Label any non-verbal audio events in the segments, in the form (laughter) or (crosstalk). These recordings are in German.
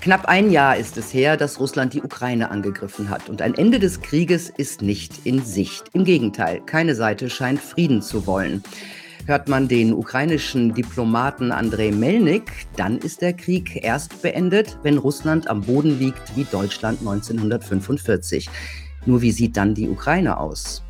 Knapp ein Jahr ist es her, dass Russland die Ukraine angegriffen hat. Und ein Ende des Krieges ist nicht in Sicht. Im Gegenteil, keine Seite scheint Frieden zu wollen. Hört man den ukrainischen Diplomaten Andrei Melnik, dann ist der Krieg erst beendet, wenn Russland am Boden liegt wie Deutschland 1945. Nur wie sieht dann die Ukraine aus?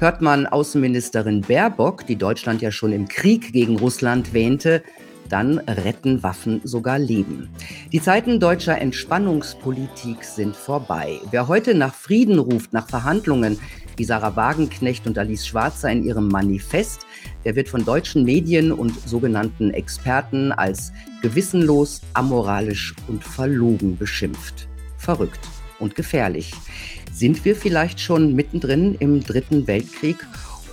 Hört man Außenministerin Baerbock, die Deutschland ja schon im Krieg gegen Russland wähnte, dann retten Waffen sogar Leben. Die Zeiten deutscher Entspannungspolitik sind vorbei. Wer heute nach Frieden ruft, nach Verhandlungen, wie Sarah Wagenknecht und Alice Schwarzer in ihrem Manifest, der wird von deutschen Medien und sogenannten Experten als gewissenlos, amoralisch und verlogen beschimpft. Verrückt und gefährlich. Sind wir vielleicht schon mittendrin im Dritten Weltkrieg?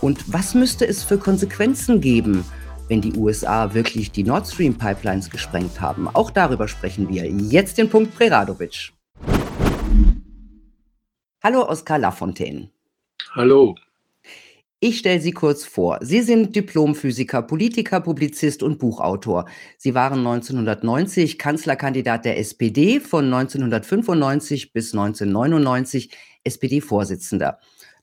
Und was müsste es für Konsequenzen geben, wenn die USA wirklich die Nord Stream Pipelines gesprengt haben. Auch darüber sprechen wir. Jetzt den Punkt Preradovic. Hallo Oskar Lafontaine. Hallo. Ich stelle Sie kurz vor. Sie sind Diplomphysiker, Politiker, Publizist und Buchautor. Sie waren 1990 Kanzlerkandidat der SPD, von 1995 bis 1999 SPD-Vorsitzender.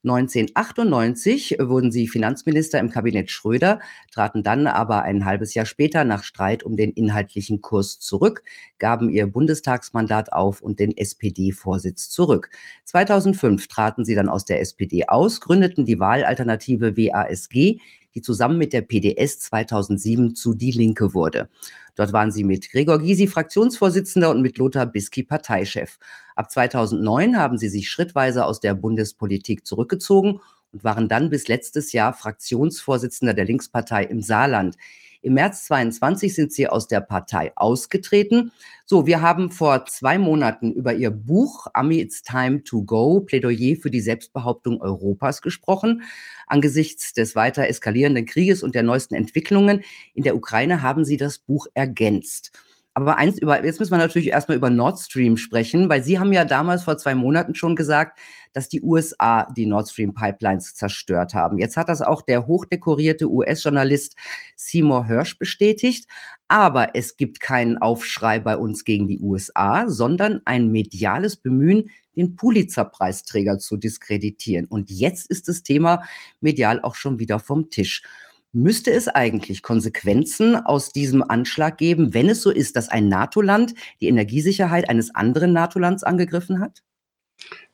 1998 wurden sie Finanzminister im Kabinett Schröder, traten dann aber ein halbes Jahr später nach Streit um den inhaltlichen Kurs zurück, gaben ihr Bundestagsmandat auf und den SPD-Vorsitz zurück. 2005 traten sie dann aus der SPD aus, gründeten die Wahlalternative WASG, die zusammen mit der PDS 2007 zu Die Linke wurde. Dort waren sie mit Gregor Gysi Fraktionsvorsitzender und mit Lothar Bisky Parteichef. Ab 2009 haben sie sich schrittweise aus der Bundespolitik zurückgezogen und waren dann bis letztes Jahr Fraktionsvorsitzender der Linkspartei im Saarland. Im März 22 sind sie aus der Partei ausgetreten. So, wir haben vor zwei Monaten über ihr Buch Ami It's Time to Go, Plädoyer für die Selbstbehauptung Europas gesprochen. Angesichts des weiter eskalierenden Krieges und der neuesten Entwicklungen in der Ukraine haben sie das Buch ergänzt. Aber eins über, jetzt müssen wir natürlich erstmal über Nord Stream sprechen, weil Sie haben ja damals vor zwei Monaten schon gesagt, dass die USA die Nord Stream Pipelines zerstört haben. Jetzt hat das auch der hochdekorierte US-Journalist Seymour Hirsch bestätigt. Aber es gibt keinen Aufschrei bei uns gegen die USA, sondern ein mediales Bemühen, den Pulitzer-Preisträger zu diskreditieren. Und jetzt ist das Thema medial auch schon wieder vom Tisch. Müsste es eigentlich Konsequenzen aus diesem Anschlag geben, wenn es so ist, dass ein NATO-Land die Energiesicherheit eines anderen NATO-Lands angegriffen hat?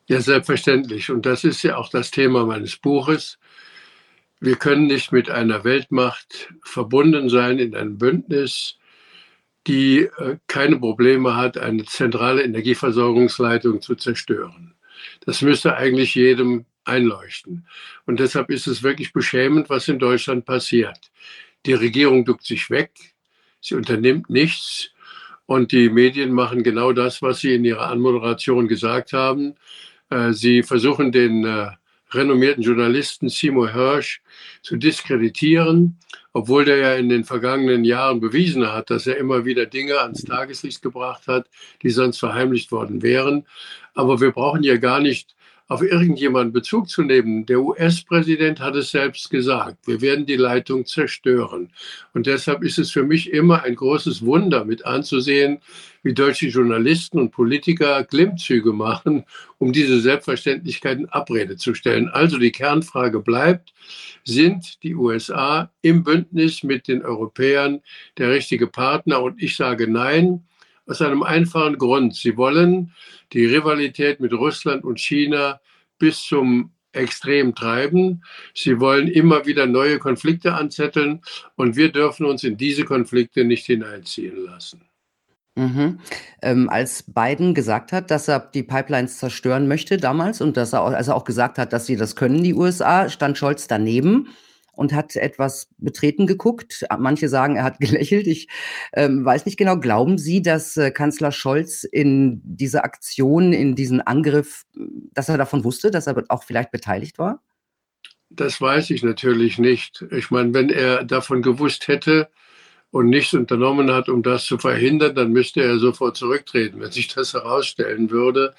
Ja, selbstverständlich. Und das ist ja auch das Thema meines Buches. Wir können nicht mit einer Weltmacht verbunden sein in einem Bündnis, die äh, keine Probleme hat, eine zentrale Energieversorgungsleitung zu zerstören. Das müsste eigentlich jedem einleuchten. Und deshalb ist es wirklich beschämend, was in Deutschland passiert. Die Regierung duckt sich weg, sie unternimmt nichts und die Medien machen genau das, was sie in ihrer Anmoderation gesagt haben. Äh, sie versuchen den äh, renommierten Journalisten Seymour Hirsch zu diskreditieren, obwohl der ja in den vergangenen Jahren bewiesen hat, dass er immer wieder Dinge ans Tageslicht gebracht hat, die sonst verheimlicht worden wären. Aber wir brauchen ja gar nicht auf irgendjemanden Bezug zu nehmen. Der US-Präsident hat es selbst gesagt, wir werden die Leitung zerstören. Und deshalb ist es für mich immer ein großes Wunder mit anzusehen, wie deutsche Journalisten und Politiker Klimmzüge machen, um diese Selbstverständlichkeiten Abrede zu stellen. Also die Kernfrage bleibt, sind die USA im Bündnis mit den Europäern der richtige Partner? Und ich sage nein. Aus einem einfachen Grund. Sie wollen die Rivalität mit Russland und China bis zum Extrem treiben. Sie wollen immer wieder neue Konflikte anzetteln und wir dürfen uns in diese Konflikte nicht hineinziehen lassen. Mhm. Ähm, als Biden gesagt hat, dass er die Pipelines zerstören möchte damals und dass er, auch, als er auch gesagt hat, dass sie das können, die USA, stand Scholz daneben und hat etwas betreten geguckt. Manche sagen, er hat (laughs) gelächelt. Ich ähm, weiß nicht genau. Glauben Sie, dass äh, Kanzler Scholz in dieser Aktion, in diesen Angriff, dass er davon wusste, dass er auch vielleicht beteiligt war? Das weiß ich natürlich nicht. Ich meine, wenn er davon gewusst hätte, und nichts unternommen hat, um das zu verhindern, dann müsste er sofort zurücktreten, wenn sich das herausstellen würde.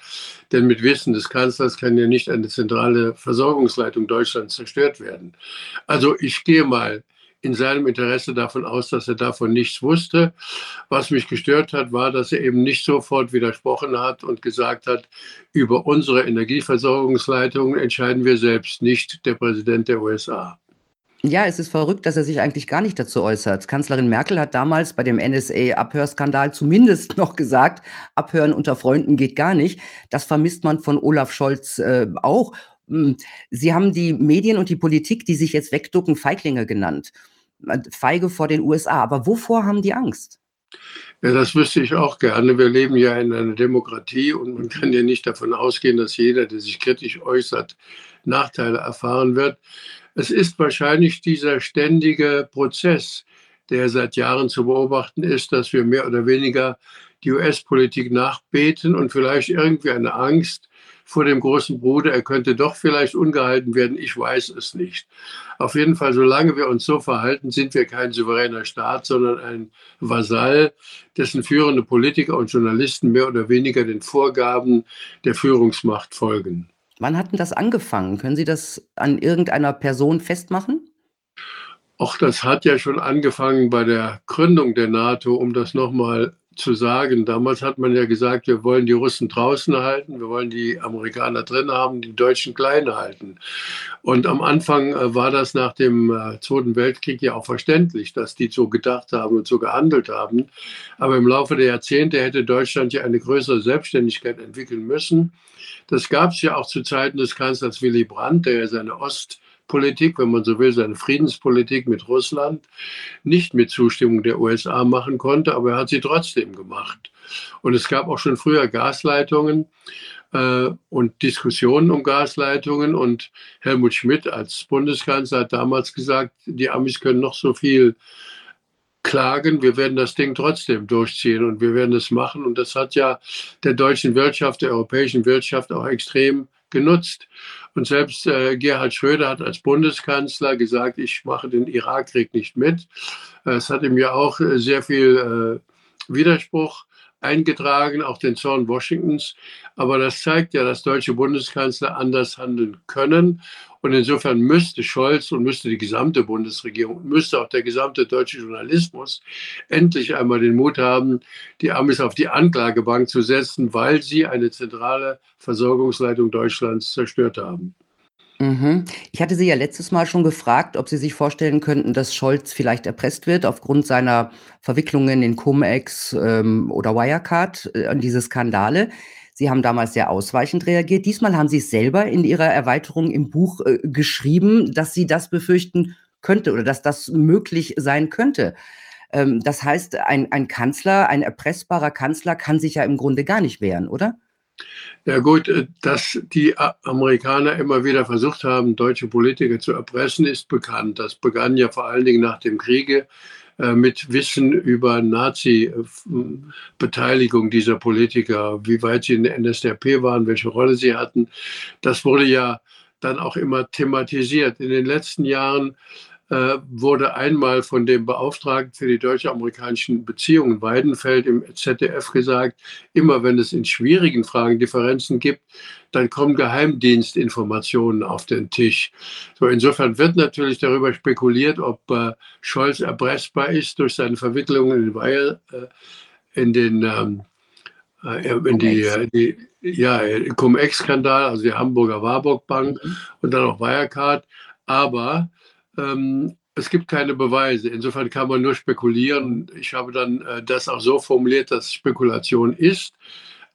Denn mit Wissen des Kanzlers kann ja nicht eine zentrale Versorgungsleitung Deutschlands zerstört werden. Also ich gehe mal in seinem Interesse davon aus, dass er davon nichts wusste. Was mich gestört hat, war, dass er eben nicht sofort widersprochen hat und gesagt hat, über unsere Energieversorgungsleitungen entscheiden wir selbst, nicht der Präsident der USA. Ja, es ist verrückt, dass er sich eigentlich gar nicht dazu äußert. Kanzlerin Merkel hat damals bei dem NSA-Abhörskandal zumindest (laughs) noch gesagt, Abhören unter Freunden geht gar nicht. Das vermisst man von Olaf Scholz äh, auch. Hm, Sie haben die Medien und die Politik, die sich jetzt wegducken, Feiglinge genannt. Feige vor den USA. Aber wovor haben die Angst? Ja, das wüsste ich auch gerne. Wir leben ja in einer Demokratie und man kann ja nicht davon ausgehen, dass jeder, der sich kritisch äußert, Nachteile erfahren wird. Es ist wahrscheinlich dieser ständige Prozess, der seit Jahren zu beobachten ist, dass wir mehr oder weniger die US-Politik nachbeten und vielleicht irgendwie eine Angst vor dem großen Bruder, er könnte doch vielleicht ungehalten werden, ich weiß es nicht. Auf jeden Fall, solange wir uns so verhalten, sind wir kein souveräner Staat, sondern ein Vasall, dessen führende Politiker und Journalisten mehr oder weniger den Vorgaben der Führungsmacht folgen. Wann hat denn das angefangen? Können Sie das an irgendeiner Person festmachen? Auch das hat ja schon angefangen bei der Gründung der NATO, um das nochmal zu sagen. Damals hat man ja gesagt, wir wollen die Russen draußen halten, wir wollen die Amerikaner drin haben, die Deutschen klein halten. Und am Anfang äh, war das nach dem äh, Zweiten Weltkrieg ja auch verständlich, dass die so gedacht haben und so gehandelt haben. Aber im Laufe der Jahrzehnte hätte Deutschland ja eine größere Selbstständigkeit entwickeln müssen. Das gab es ja auch zu Zeiten des Kanzlers Willy Brandt, der ja seine Ost- Politik, wenn man so will, seine Friedenspolitik mit Russland nicht mit Zustimmung der USA machen konnte, aber er hat sie trotzdem gemacht. Und es gab auch schon früher Gasleitungen äh, und Diskussionen um Gasleitungen. Und Helmut Schmidt als Bundeskanzler hat damals gesagt, die Amis können noch so viel klagen, wir werden das Ding trotzdem durchziehen und wir werden es machen. Und das hat ja der deutschen Wirtschaft, der europäischen Wirtschaft auch extrem genutzt. Und selbst äh, Gerhard Schröder hat als Bundeskanzler gesagt, ich mache den Irakkrieg nicht mit. Es hat ihm ja auch äh, sehr viel äh, Widerspruch eingetragen, auch den Zorn Washingtons. Aber das zeigt ja, dass deutsche Bundeskanzler anders handeln können. Und insofern müsste Scholz und müsste die gesamte Bundesregierung, müsste auch der gesamte deutsche Journalismus endlich einmal den Mut haben, die Amis auf die Anklagebank zu setzen, weil sie eine zentrale Versorgungsleitung Deutschlands zerstört haben. Mhm. Ich hatte Sie ja letztes Mal schon gefragt, ob Sie sich vorstellen könnten, dass Scholz vielleicht erpresst wird aufgrund seiner Verwicklungen in Cum-Ex ähm, oder Wirecard äh, an diese Skandale. Sie haben damals sehr ausweichend reagiert. Diesmal haben Sie es selber in Ihrer Erweiterung im Buch äh, geschrieben, dass Sie das befürchten könnte oder dass das möglich sein könnte. Ähm, das heißt, ein, ein Kanzler, ein erpressbarer Kanzler kann sich ja im Grunde gar nicht wehren, oder? Ja gut, äh, dass die Amerikaner immer wieder versucht haben, deutsche Politiker zu erpressen, ist bekannt. Das begann ja vor allen Dingen nach dem Kriege äh, mit Wissen über Nazi-Beteiligung dieser Politiker, wie weit sie in der NSDAP waren, welche Rolle sie hatten. Das wurde ja dann auch immer thematisiert. In den letzten Jahren wurde einmal von dem Beauftragten für die deutsch-amerikanischen Beziehungen Weidenfeld im ZDF gesagt, immer wenn es in schwierigen Fragen Differenzen gibt, dann kommen Geheimdienstinformationen auf den Tisch. So, insofern wird natürlich darüber spekuliert, ob äh, Scholz erpressbar ist durch seine Verwicklungen in, Weil, äh, in den ähm, äh, in die, äh, die ja, Cum-Ex-Skandal, also die Hamburger Warburg Bank mhm. und dann auch Wirecard. Aber ähm, es gibt keine Beweise. Insofern kann man nur spekulieren. Ich habe dann äh, das auch so formuliert, dass Spekulation ist.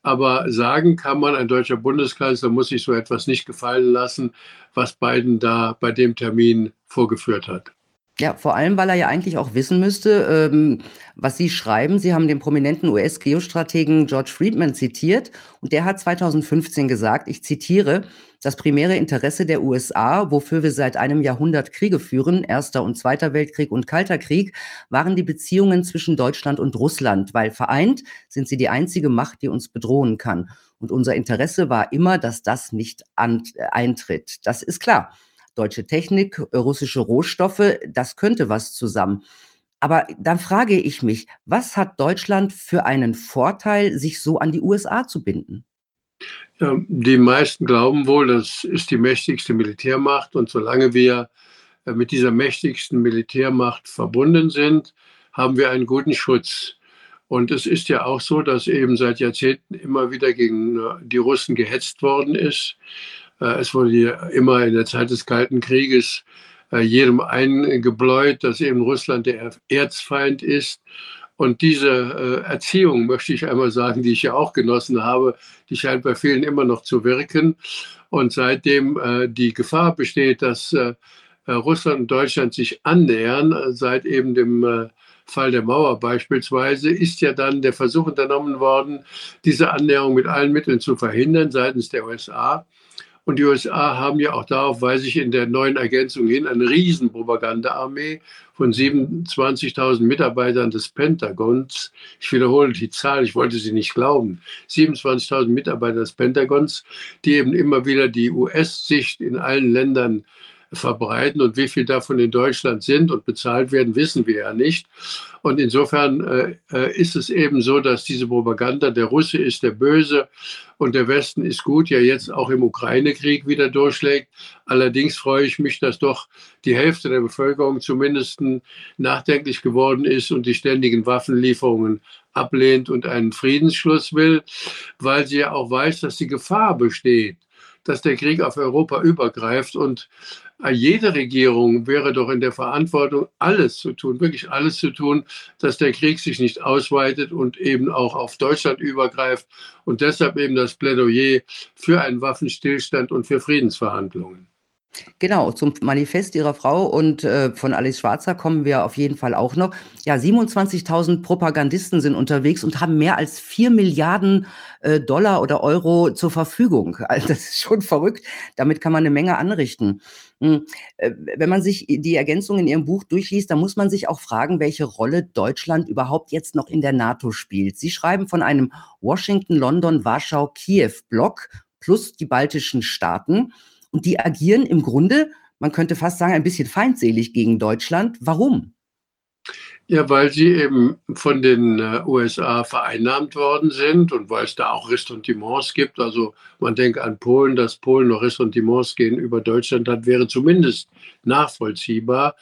Aber sagen kann man, ein deutscher Bundeskanzler muss sich so etwas nicht gefallen lassen, was Biden da bei dem Termin vorgeführt hat. Ja, vor allem, weil er ja eigentlich auch wissen müsste, ähm, was Sie schreiben. Sie haben den prominenten US-Geostrategen George Friedman zitiert und der hat 2015 gesagt, ich zitiere, das primäre Interesse der USA, wofür wir seit einem Jahrhundert Kriege führen, Erster und Zweiter Weltkrieg und Kalter Krieg, waren die Beziehungen zwischen Deutschland und Russland, weil vereint sind sie die einzige Macht, die uns bedrohen kann. Und unser Interesse war immer, dass das nicht eintritt. Das ist klar deutsche Technik, äh, russische Rohstoffe, das könnte was zusammen. Aber dann frage ich mich, was hat Deutschland für einen Vorteil, sich so an die USA zu binden? Ja, die meisten glauben wohl, das ist die mächtigste Militärmacht und solange wir äh, mit dieser mächtigsten Militärmacht verbunden sind, haben wir einen guten Schutz. Und es ist ja auch so, dass eben seit Jahrzehnten immer wieder gegen äh, die Russen gehetzt worden ist. Äh, es wurde immer in der Zeit des Kalten Krieges jedem eingebläut, dass eben Russland der Erzfeind ist. Und diese Erziehung, möchte ich einmal sagen, die ich ja auch genossen habe, die scheint bei vielen immer noch zu wirken. Und seitdem die Gefahr besteht, dass Russland und Deutschland sich annähern, seit eben dem Fall der Mauer beispielsweise, ist ja dann der Versuch unternommen worden, diese Annäherung mit allen Mitteln zu verhindern seitens der USA. Und die USA haben ja auch darauf, weise ich in der neuen Ergänzung hin, eine Riesenpropagandaarmee von 27.000 Mitarbeitern des Pentagons. Ich wiederhole die Zahl, ich wollte sie nicht glauben. 27.000 Mitarbeiter des Pentagons, die eben immer wieder die US-Sicht in allen Ländern verbreiten und wie viel davon in Deutschland sind und bezahlt werden, wissen wir ja nicht. Und insofern äh, äh, ist es eben so, dass diese Propaganda, der Russe ist der Böse und der Westen ist gut, ja jetzt auch im Ukraine-Krieg wieder durchschlägt. Allerdings freue ich mich, dass doch die Hälfte der Bevölkerung zumindest nachdenklich geworden ist und die ständigen Waffenlieferungen ablehnt und einen Friedensschluss will, weil sie ja auch weiß, dass die Gefahr besteht, dass der Krieg auf Europa übergreift und äh, jede Regierung wäre doch in der Verantwortung, alles zu tun, wirklich alles zu tun, dass der Krieg sich nicht ausweitet und eben auch auf Deutschland übergreift. Und deshalb eben das Plädoyer für einen Waffenstillstand und für Friedensverhandlungen. Genau, zum Manifest Ihrer Frau und äh, von Alice Schwarzer kommen wir auf jeden Fall auch noch. Ja, 27.000 Propagandisten sind unterwegs und haben mehr als 4 Milliarden äh, Dollar oder Euro zur Verfügung. (laughs) Also das ist schon verrückt. Damit kann man eine Menge anrichten. Hm, äh, wenn man sich die Ergänzung in Ihrem Buch durchliest, dann muss man sich auch fragen, welche Rolle Deutschland überhaupt jetzt noch in der NATO spielt. Sie schreiben von einem Washington, London, Warschau, Kiew-Block plus die baltischen Staaten. Und die agieren im Grunde, man könnte fast sagen, ein bisschen feindselig gegen Deutschland. Warum? Ja, weil sie eben von den äh, USA vereinnahmt worden sind und weil es da auch Ressentiments gibt. Also man denkt an Polen, dass Polen noch Ressentiments gegenüber Deutschland hat, wäre zumindest nachvollziehbar.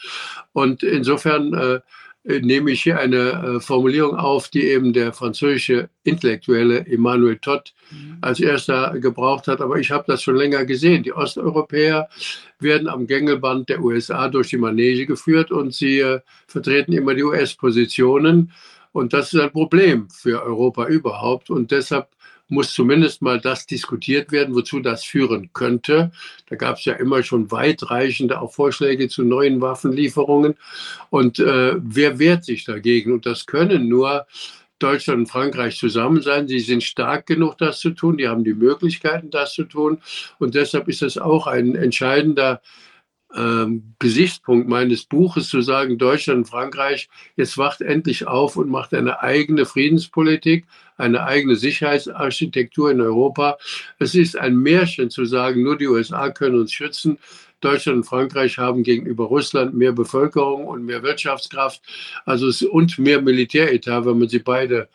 Und insofern äh, nehme ich hier eine äh, Formulierung auf, die eben der französische Intellektuelle Emmanuel Todd mhm. als erster gebraucht hat. Aber ich habe das schon länger gesehen. Die Osteuropäer werden am Gängelband der USA durch die Manege geführt und sie äh, vertreten immer die US-Positionen. Und das ist ein Problem für Europa überhaupt. Und deshalb muss zumindest mal das diskutiert werden, wozu das führen könnte. Da gab es ja immer schon weitreichende auch Vorschläge zu neuen Waffenlieferungen. Und äh, wer wehrt sich dagegen? Und das können nur Deutschland und Frankreich zusammen sein. Sie sind stark genug, das zu tun. Die haben die Möglichkeiten, das zu tun. Und deshalb ist das auch ein entscheidender ähm, Gesichtspunkt meines Buches zu sagen, Deutschland und Frankreich, jetzt wacht endlich auf und macht eine eigene Friedenspolitik, eine eigene Sicherheitsarchitektur in Europa. Es ist ein Märchen zu sagen, nur die USA können uns schützen. Deutschland und Frankreich haben gegenüber Russland mehr Bevölkerung und mehr Wirtschaftskraft also und mehr Militäretat, wenn man sie beide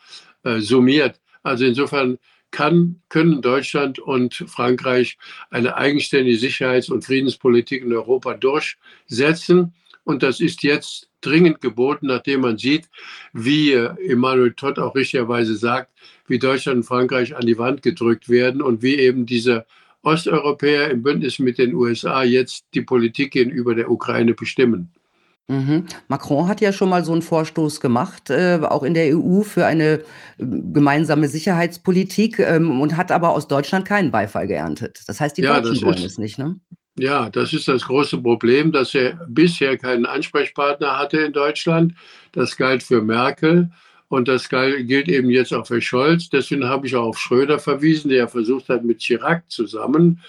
äh, summiert. Also insofern kann, können Deutschland und Frankreich eine eigenständige Sicherheits- und Friedenspolitik in Europa durchsetzen. Und das ist jetzt dringend geboten, nachdem man sieht, wie Emmanuel Todd auch richtigerweise sagt, wie Deutschland und Frankreich an die Wand gedrückt werden und wie eben diese Osteuropäer im Bündnis mit den USA jetzt die Politik gegenüber der Ukraine bestimmen. Mhm. Macron hat ja schon mal so einen Vorstoß gemacht, äh, auch in der EU für eine äh, gemeinsame Sicherheitspolitik ähm, und hat aber aus Deutschland keinen Beifall geerntet. Das heißt, die ja, Deutschen wollen ist, es nicht, ne? Ja, das ist das große Problem, dass er bisher keinen Ansprechpartner hatte in Deutschland. Das galt für Merkel. Und das gilt eben jetzt auch für Scholz. Deswegen habe ich auch auf Schröder verwiesen, der versucht hat, mit Chirac zusammen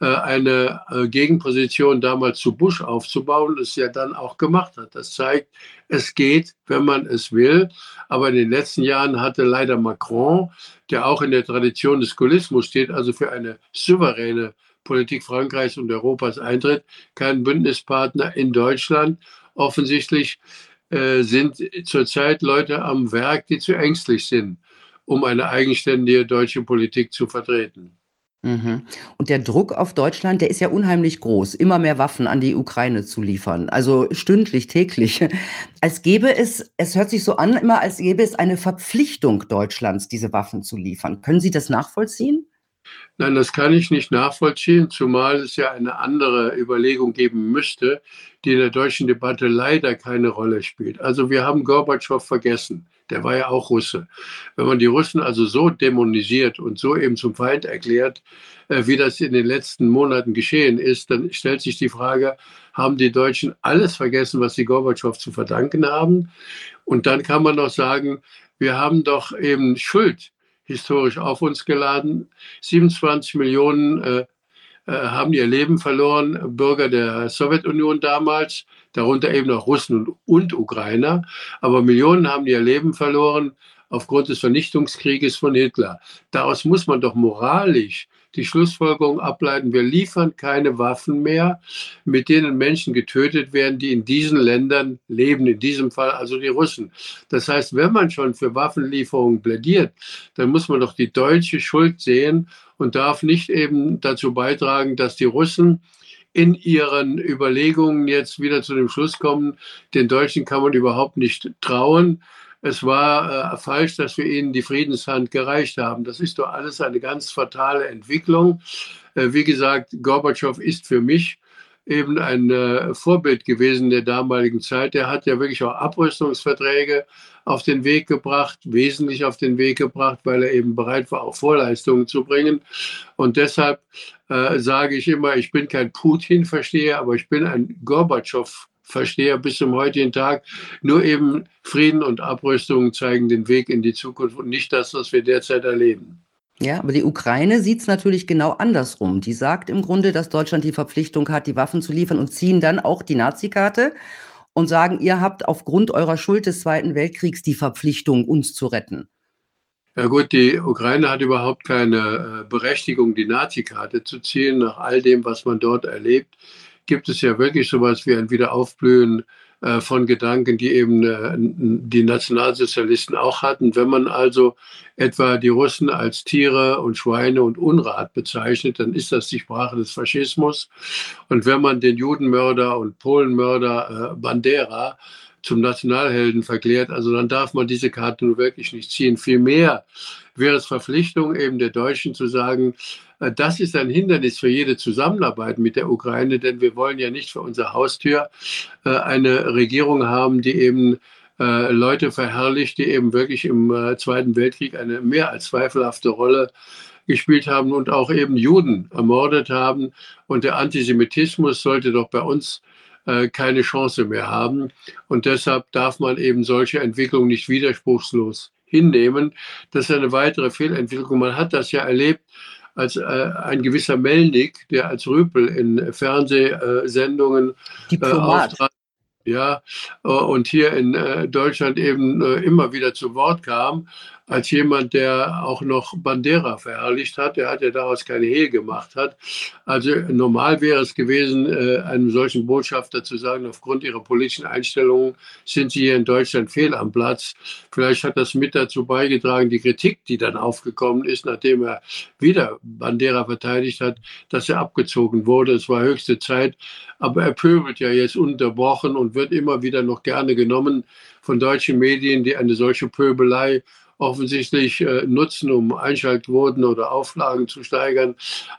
äh, eine äh, Gegenposition damals zu Bush aufzubauen, das ja dann auch gemacht hat. Das zeigt, es geht, wenn man es will. Aber in den letzten Jahren hatte leider Macron, der auch in der Tradition des Gaullismus steht, also für eine souveräne Politik Frankreichs und Europas eintritt, keinen Bündnispartner in Deutschland. Offensichtlich äh, sind zurzeit Leute am Werk, die zu ängstlich sind, um eine eigenständige deutsche Politik zu vertreten. Mhm. Und der Druck auf Deutschland, der ist ja unheimlich groß, immer mehr Waffen an die Ukraine zu liefern, also stündlich, täglich. (laughs) Als gäbe es, es hört sich so an, immer als gäbe es eine Verpflichtung Deutschlands, diese Waffen zu liefern. Können Sie das nachvollziehen? Nein, das kann ich nicht nachvollziehen, zumal es ja eine andere Überlegung geben müsste, die in der deutschen Debatte leider keine Rolle spielt. Also wir haben Gorbatschow vergessen. Der war ja auch Russe. Wenn man die Russen also so dämonisiert und so eben zum Feind erklärt, äh, wie das in den letzten Monaten geschehen ist, dann stellt sich die Frage, haben die Deutschen alles vergessen, was sie Gorbatschow zu verdanken haben? Und dann kann man noch sagen, wir haben doch eben Schuld historisch auf uns geladen. 27 Millionen äh, äh, haben ihr Leben verloren, Bürger der Sowjetunion damals, darunter eben auch Russen und, und Ukrainer. Aber Millionen haben ihr Leben verloren aufgrund des Vernichtungskrieges von Hitler. Daraus muss man doch moralisch die Schlussfolgerung ableiten, wir liefern keine Waffen mehr, mit denen Menschen getötet werden, die in diesen Ländern leben, in diesem Fall also die Russen. Das heißt, wenn man schon für Waffenlieferungen plädiert, dann muss man doch die deutsche Schuld sehen und darf nicht eben dazu beitragen, dass die Russen in ihren Überlegungen jetzt wieder zu dem Schluss kommen, den Deutschen kann man überhaupt nicht trauen es war äh, falsch, dass wir ihnen die Friedenshand gereicht haben. Das ist doch alles eine ganz fatale Entwicklung. Äh, wie gesagt, Gorbatschow ist für mich eben ein äh, Vorbild gewesen der damaligen Zeit. Er hat ja wirklich auch Abrüstungsverträge auf den Weg gebracht, wesentlich auf den Weg gebracht, weil er eben bereit war, auch Vorleistungen zu bringen. Und deshalb äh, sage ich immer, ich bin kein Putin-Versteher, aber ich bin ein Gorbatschow-Versteher verstehe bis zum heutigen Tag. Nur eben Frieden und Abrüstung zeigen den Weg in die Zukunft und nicht das, was wir derzeit erleben. Ja, aber die Ukraine sieht es natürlich genau andersrum. Die sagt im Grunde, dass Deutschland die Verpflichtung hat, die Waffen zu liefern und ziehen dann auch die Nazi-Karte und sagen, ihr habt aufgrund eurer Schuld des Zweiten Weltkriegs die Verpflichtung, uns zu retten. Ja gut, die Ukraine hat überhaupt keine äh, Berechtigung, die Nazi-Karte zu ziehen, nach all dem, was man dort erlebt gibt es ja wirklich sowas wie ein Wiederaufblühen äh, von Gedanken, die eben äh, die Nationalsozialisten auch hatten. Wenn man also etwa die Russen als Tiere und Schweine und Unrat bezeichnet, dann ist das die Sprache des Faschismus. Und wenn man den Judenmörder und Polenmörder äh, Bandera zum Nationalhelden verklärt, also dann darf man diese Karte nur wirklich nicht ziehen. Vielmehr wäre es Verpflichtung eben der Deutschen zu sagen, das ist ein Hindernis für jede Zusammenarbeit mit der Ukraine, denn wir wollen ja nicht für unsere Haustür äh, eine Regierung haben, die eben äh, Leute verherrlicht, die eben wirklich im Zweiten Weltkrieg eine mehr als zweifelhafte Rolle gespielt haben und auch eben Juden ermordet haben. Und der Antisemitismus sollte doch bei uns keine Chance mehr haben. Und deshalb darf man eben solche Entwicklungen nicht widerspruchslos hinnehmen. Das ist eine weitere Fehlentwicklung. Man hat das ja erlebt als äh, ein gewisser Melnik, der als Rüpel in Fernsehsendungen äh, auftrat. Ja, äh, und hier in äh, Deutschland eben äh, immer wieder zu Wort kam als jemand, der auch noch Bandera verherrlicht hat. Der hat ja daraus keine Hehl gemacht hat. Also normal wäre es gewesen, äh, einem solchen Botschafter zu sagen, aufgrund ihrer politischen Einstellungen sind sie hier in Deutschland fehl am Platz. Vielleicht hat das mit dazu beigetragen, die Kritik, die dann aufgekommen ist, nachdem er wieder Bandera verteidigt hat, dass er abgezogen wurde. Es war höchste Zeit. Aber er pöbelt ja jetzt unterbrochen und wird immer wieder noch gerne genommen von deutschen Medien, die eine solche Pöbelei offensichtlich äh, nutzen, um Einschaltquoten oder Auflagen zu steigern.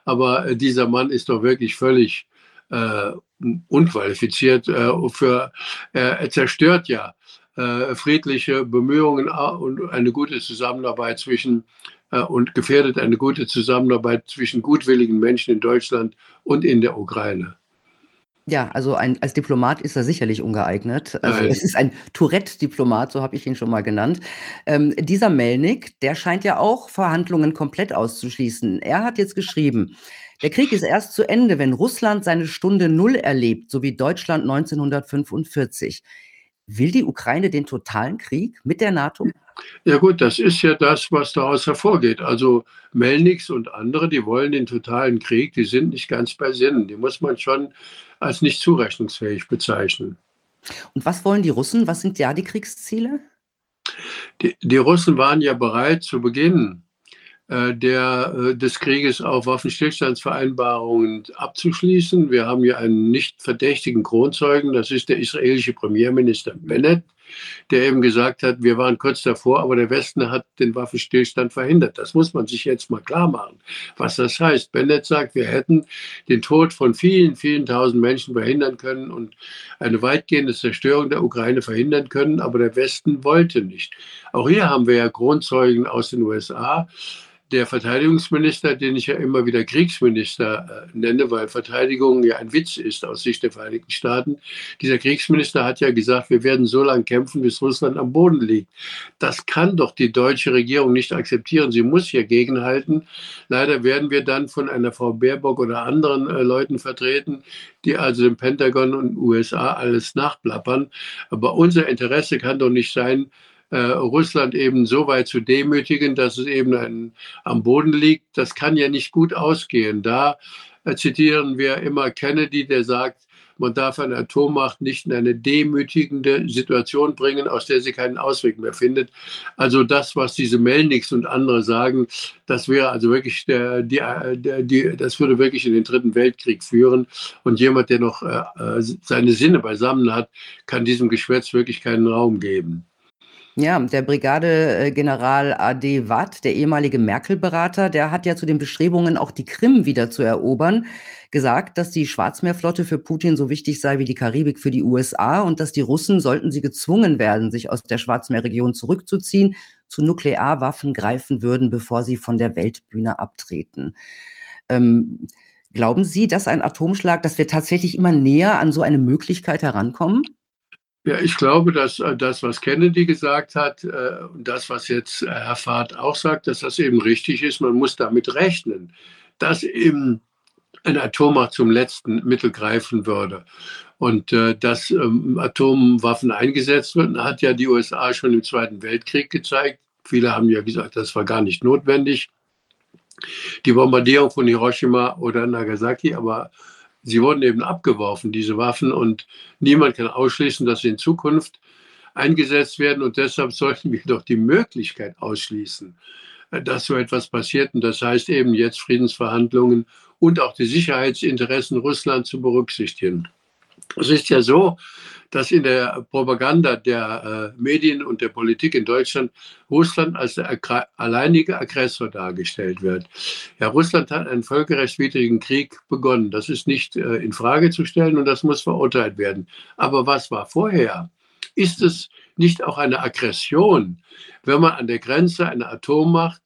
Aber äh, dieser Mann ist doch wirklich völlig äh, unqualifiziert. Für, er zerstört ja friedliche Bemühungen und eine gute Zusammenarbeit zwischen und gefährdet eine gute Zusammenarbeit zwischen gutwilligen Menschen in Deutschland und in der Ukraine. Ja, also ein, als Diplomat ist er sicherlich ungeeignet. Also es ist ein Tourette-Diplomat, so habe ich ihn schon mal genannt. Ähm, dieser Melnik, der scheint ja auch Verhandlungen komplett auszuschließen. Er hat jetzt geschrieben, der Krieg ist erst zu Ende, wenn Russland seine Stunde Null erlebt, so wie Deutschland 1945. Will die Ukraine den totalen Krieg mit der NATO? Ja gut, das ist ja das, was daraus hervorgeht. Also Melniks und andere, die wollen den totalen Krieg, die sind nicht ganz bei Sinnen. Die muss man schon als nicht zurechnungsfähig bezeichnen. Und was wollen die Russen? Was sind ja die Kriegsziele? Die, die Russen waren ja bereit zu Beginn der, äh, des Krieges auch Waffenstillstandsvereinbarungen abzuschließen. Wir haben hier einen nicht verdächtigen Kronzeugen, das ist der israelische Premierminister Bennett, der eben gesagt hat, wir waren kurz davor, aber der Westen hat den Waffenstillstand verhindert. Das muss man sich jetzt mal klar machen, was das heißt. Bennett sagt, wir hätten den Tod von vielen, vielen tausend Menschen verhindern können und eine weitgehende Zerstörung der Ukraine verhindern können, aber der Westen wollte nicht. Auch hier haben wir ja Kronzeugen aus den USA der Verteidigungsminister, den ich ja immer wieder Kriegsminister äh, nenne, weil Verteidigung ja ein Witz ist aus Sicht der Vereinigten Staaten, dieser Kriegsminister hat ja gesagt, wir werden so lange kämpfen, bis Russland am Boden liegt. Das kann doch die deutsche Regierung nicht akzeptieren. Sie muss hier gegenhalten. Leider werden wir dann von einer Frau Baerbock oder anderen äh, Leuten vertreten, die also im Pentagon und USA alles nachplappern. Aber unser Interesse kann doch nicht sein, äh, Russland eben so weit zu demütigen, dass es eben ein, am Boden liegt. Das kann ja nicht gut ausgehen. Da äh, zitieren wir immer Kennedy, der sagt, man darf eine Atommacht nicht in eine demütigende Situation bringen, aus der sie keinen Ausweg mehr findet. Also das, was diese Melniks und andere sagen, das wäre also wirklich der, die, der, die, das würde wirklich in den Dritten Weltkrieg führen. Und jemand, der noch äh, äh seine Sinne beisammen hat, kann diesem Geschwätz wirklich keinen Raum geben. Ja, der Brigadegeneral A.D. Watt, der ehemalige Merkel-Berater, der hat ja zu den Bestrebungen, auch die Krim wieder zu erobern, gesagt, dass die Schwarzmeerflotte für Putin so wichtig sei wie die Karibik für die USA und dass die Russen, sollten sie gezwungen werden, sich aus der Schwarzmeerregion zurückzuziehen, zu Nuklearwaffen greifen würden, bevor sie von der Weltbühne abtreten. Ähm, glauben Sie, dass ein Atomschlag, dass wir tatsächlich immer näher an so eine Möglichkeit herankommen? Ja, ich glaube, dass äh, das, was Kennedy gesagt hat äh, und das, was jetzt äh, Herr Fahrt auch sagt, dass das eben richtig ist. Man muss damit rechnen, dass eben eine Atommacht zum letzten Mittel greifen würde. Und dass ähm, Atomwaffen eingesetzt werden, hat ja die USA schon im Zweiten Weltkrieg gezeigt. Viele haben ja gesagt, das war gar nicht notwendig. Die Bombardierung von Hiroshima oder Nagasaki, aber sie wurden eben abgeworfen, diese Waffen, und niemand kann ausschließen, dass sie in Zukunft eingesetzt werden. Und deshalb sollten wir doch die Möglichkeit ausschließen, dass so etwas passiert. Und das heißt eben jetzt Friedensverhandlungen und auch die Sicherheitsinteressen Russlands zu berücksichtigen. Es ist ja so, dass in der Propaganda der äh, Medien und der Politik in Deutschland Russland als der alleinige Aggressor dargestellt wird. Ja, Russland hat einen völkerrechtswidrigen Krieg begonnen. Das ist nicht äh, in Frage zu stellen und das muss verurteilt werden. Aber was war vorher? Ist es nicht auch eine Aggression, wenn man an der Grenze eine Atommacht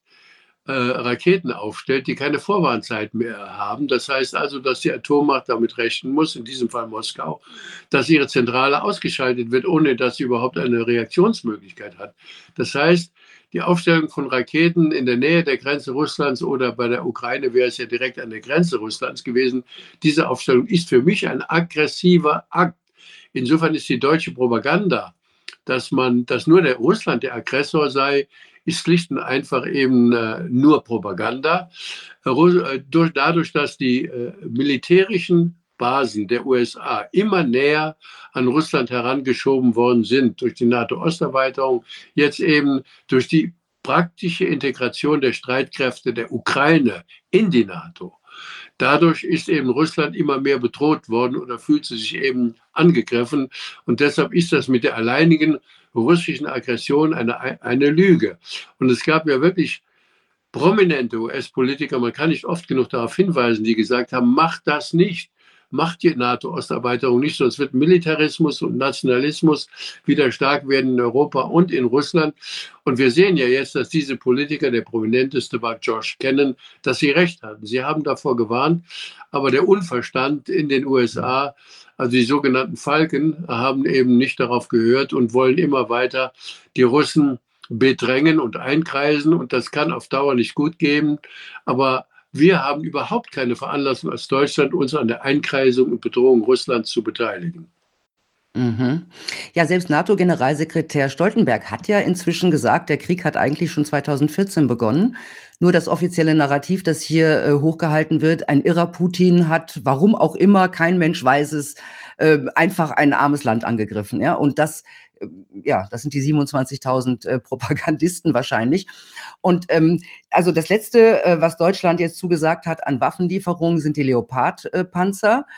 äh, Raketen aufstellt, die keine Vorwarnzeit mehr haben. Das heißt also, dass die Atommacht damit rechnen muss, in diesem Fall Moskau, dass ihre Zentrale ausgeschaltet wird, ohne dass sie überhaupt eine Reaktionsmöglichkeit hat. Das heißt, die Aufstellung von Raketen in der Nähe der Grenze Russlands oder bei der Ukraine wäre es ja direkt an der Grenze Russlands gewesen. Diese Aufstellung ist für mich ein aggressiver Akt. Insofern ist die deutsche Propaganda, dass man, dass nur der Russland der Aggressor sei, ist schlicht und einfach eben äh, nur Propaganda. Äh, durch, dadurch, dass die äh, militärischen Basen der USA immer näher an Russland herangeschoben worden sind durch die NATO-Osterweiterung, jetzt eben durch die praktische Integration der Streitkräfte der Ukraine in die NATO. Dadurch ist eben Russland immer mehr bedroht worden oder fühlt sich eben angegriffen. Und deshalb ist das mit der alleinigen russischen Aggression eine, eine Lüge. Und es gab ja wirklich prominente US-Politiker, man kann nicht oft genug darauf hinweisen, die gesagt haben, macht das nicht macht die NATO-Osterweiterung nicht, sonst wird Militarismus und Nationalismus wieder stark werden in Europa und in Russland. Und wir sehen ja jetzt, dass diese Politiker, der prominenteste war George Kennan, dass sie recht hatten. Sie haben davor gewarnt, aber der Unverstand in den USA also die sogenannten Falken haben eben nicht darauf gehört und wollen immer weiter die Russen bedrängen und einkreisen. Und das kann auf Dauer nicht gut gehen. Aber wir haben überhaupt keine Veranlassung als Deutschland, uns an der Einkreisung und Bedrohung Russlands zu beteiligen. Mhm. Ja, selbst NATO-Generalsekretär Stoltenberg hat ja inzwischen gesagt, der Krieg hat eigentlich schon 2014 begonnen. Nur das offizielle Narrativ, das hier äh, hochgehalten wird, ein irrer Putin hat, warum auch immer, kein Mensch weiß es, äh, einfach ein armes Land angegriffen. Ja? Und das äh, ja, das sind die 27.000 äh, Propagandisten (laughs) wahrscheinlich. Und ähm, also das Letzte, äh, was Deutschland jetzt zugesagt hat an Waffenlieferungen, sind die Leopard-Panzer. Äh,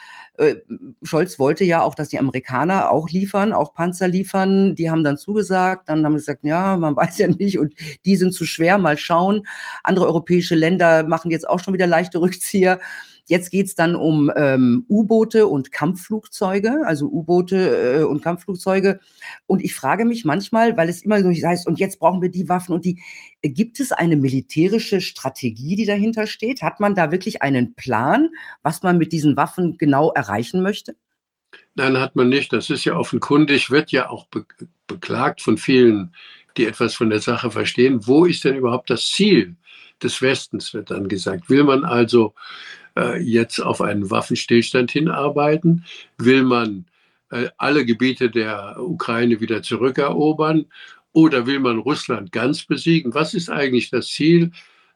Scholz wollte ja auch, dass die Amerikaner auch liefern, auch Panzer liefern. Die haben dann zugesagt, dann haben sie gesagt, ja, man (laughs) weiß ja nicht und die sind zu schwer, mal schauen. Andere europäische Länder machen jetzt auch schon wieder leichte Rückzieher. Jetzt geht's dann um ähm, U-Boote und Kampfflugzeuge, also U-Boote äh, und Kampfflugzeuge. Und ich frage mich manchmal, weil es immer so heißt, und jetzt brauchen wir die Waffen und die, äh, gibt es eine militärische Strategie, die dahinter steht? Hat man da wirklich einen Plan, was man mit diesen Waffen genau erreichen möchte? Nein, hat man nicht. Das ist ja offenkundig, wird ja auch be beklagt von vielen, die etwas von der Sache verstehen. Wo ist denn überhaupt das Ziel des Westens, wird dann gesagt. Will man also äh, jetzt auf einen Waffenstillstand hinarbeiten? Will man äh, alle Gebiete der Ukraine wieder zurückerobern? Oder will man Russland ganz besiegen? Was ist eigentlich das Ziel?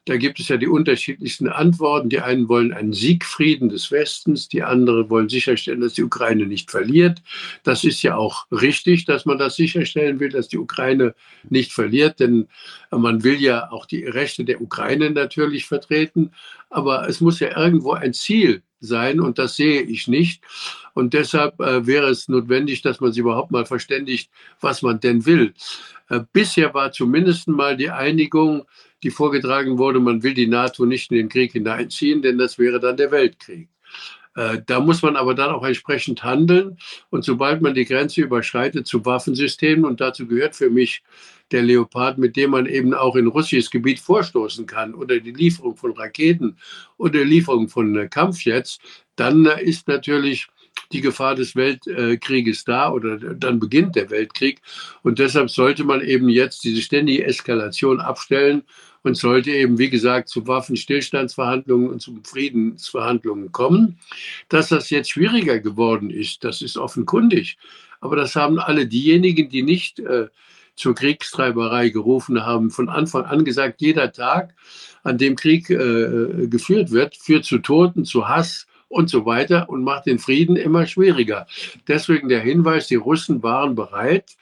Da gibt es ja die unterschiedlichsten Antworten. Die einen wollen einen Siegfrieden des Westens, die anderen wollen sicherstellen, dass die Ukraine nicht verliert. Das ist ja auch richtig, dass man das sicherstellen will, dass die Ukraine nicht verliert, denn man will ja auch die Rechte der Ukraine natürlich vertreten. Aber es muss ja irgendwo ein Ziel sein und das sehe ich nicht. Und deshalb äh, wäre es notwendig, dass man sich überhaupt mal verständigt, was man denn will. Äh, bisher war zumindest mal die Einigung, die vorgetragen wurde, man will die NATO nicht in den Krieg hineinziehen, denn das wäre dann der Weltkrieg. Äh, da muss man aber dann auch entsprechend handeln. Und sobald man die Grenze überschreitet zu Waffensystemen, und dazu gehört für mich der Leopard, mit dem man eben auch in russisches Gebiet vorstoßen kann, oder die Lieferung von Raketen oder die Lieferung von äh, Kampfjets, dann äh, ist natürlich die Gefahr des Weltkrieges da oder dann beginnt der Weltkrieg. Und deshalb sollte man eben jetzt diese ständige Eskalation abstellen und sollte eben, wie gesagt, zu Waffenstillstandsverhandlungen und zu Friedensverhandlungen kommen. Dass das jetzt schwieriger geworden ist, das ist offenkundig. Aber das haben alle diejenigen, die nicht äh, zur Kriegstreiberei gerufen haben, von Anfang an gesagt, jeder Tag, an dem Krieg äh, geführt wird, führt zu Toten, zu Hass und so weiter und macht den Frieden immer schwieriger. Deswegen der Hinweis, die Russen waren bereit,